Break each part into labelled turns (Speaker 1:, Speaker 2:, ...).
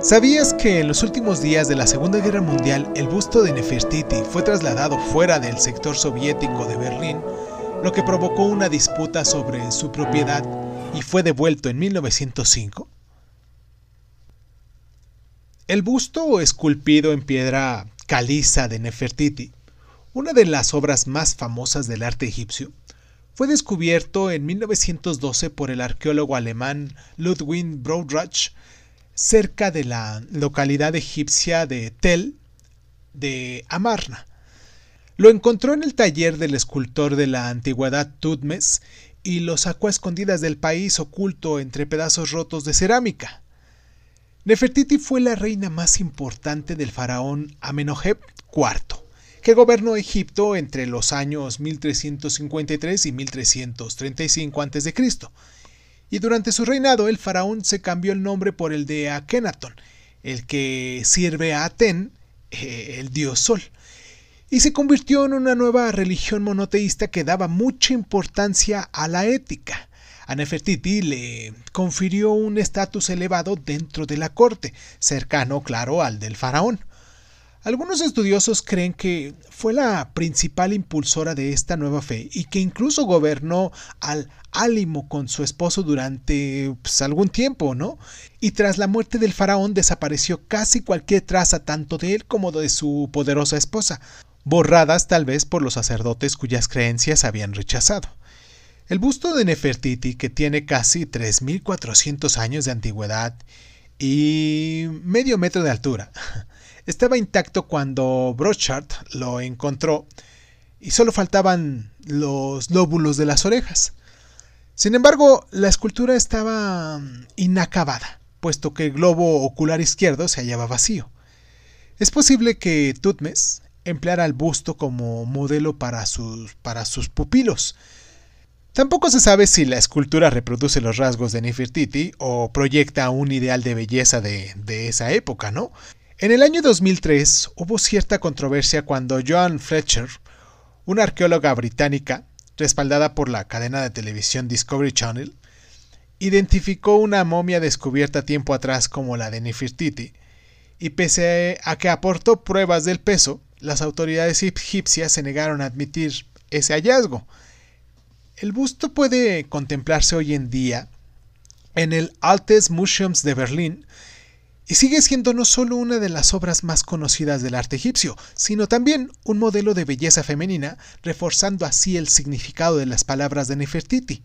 Speaker 1: ¿Sabías que en los últimos días de la Segunda Guerra Mundial el busto de Nefertiti fue trasladado fuera del sector soviético de Berlín, lo que provocó una disputa sobre su propiedad y fue devuelto en 1905? El busto esculpido en piedra caliza de Nefertiti, una de las obras más famosas del arte egipcio, fue descubierto en 1912 por el arqueólogo alemán Ludwig Broudrach cerca de la localidad egipcia de Tel de Amarna. Lo encontró en el taller del escultor de la antigüedad Tutmes y lo sacó a escondidas del país oculto entre pedazos rotos de cerámica. Nefertiti fue la reina más importante del faraón Amenhotep IV que gobernó Egipto entre los años 1353 y 1335 a.C. Y durante su reinado el faraón se cambió el nombre por el de Akenatón, el que sirve a Aten, eh, el dios sol, y se convirtió en una nueva religión monoteísta que daba mucha importancia a la ética. A Nefertiti le confirió un estatus elevado dentro de la corte, cercano, claro, al del faraón. Algunos estudiosos creen que fue la principal impulsora de esta nueva fe y que incluso gobernó al Álimo con su esposo durante pues, algún tiempo, ¿no? Y tras la muerte del faraón desapareció casi cualquier traza tanto de él como de su poderosa esposa, borradas tal vez por los sacerdotes cuyas creencias habían rechazado. El busto de Nefertiti, que tiene casi 3.400 años de antigüedad y medio metro de altura, estaba intacto cuando Brochard lo encontró y solo faltaban los lóbulos de las orejas. Sin embargo, la escultura estaba inacabada, puesto que el globo ocular izquierdo se hallaba vacío. Es posible que Tutmes empleara el busto como modelo para sus, para sus pupilos. Tampoco se sabe si la escultura reproduce los rasgos de Nefertiti o proyecta un ideal de belleza de, de esa época, ¿no? En el año 2003 hubo cierta controversia cuando Joan Fletcher, una arqueóloga británica respaldada por la cadena de televisión Discovery Channel, identificó una momia descubierta tiempo atrás como la de Nefertiti, y pese a que aportó pruebas del peso, las autoridades egipcias se negaron a admitir ese hallazgo. El busto puede contemplarse hoy en día en el Altes Museums de Berlín, y sigue siendo no solo una de las obras más conocidas del arte egipcio, sino también un modelo de belleza femenina, reforzando así el significado de las palabras de Nefertiti.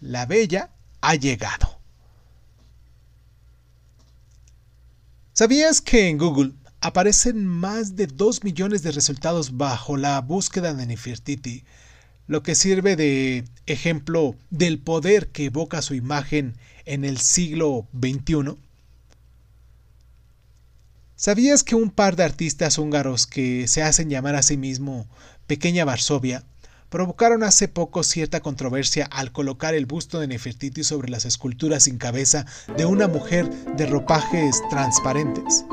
Speaker 1: La bella ha llegado. ¿Sabías que en Google aparecen más de 2 millones de resultados bajo la búsqueda de Nefertiti, lo que sirve de ejemplo del poder que evoca su imagen en el siglo XXI? ¿Sabías que un par de artistas húngaros que se hacen llamar a sí mismo Pequeña Varsovia provocaron hace poco cierta controversia al colocar el busto de Nefertiti sobre las esculturas sin cabeza de una mujer de ropajes transparentes?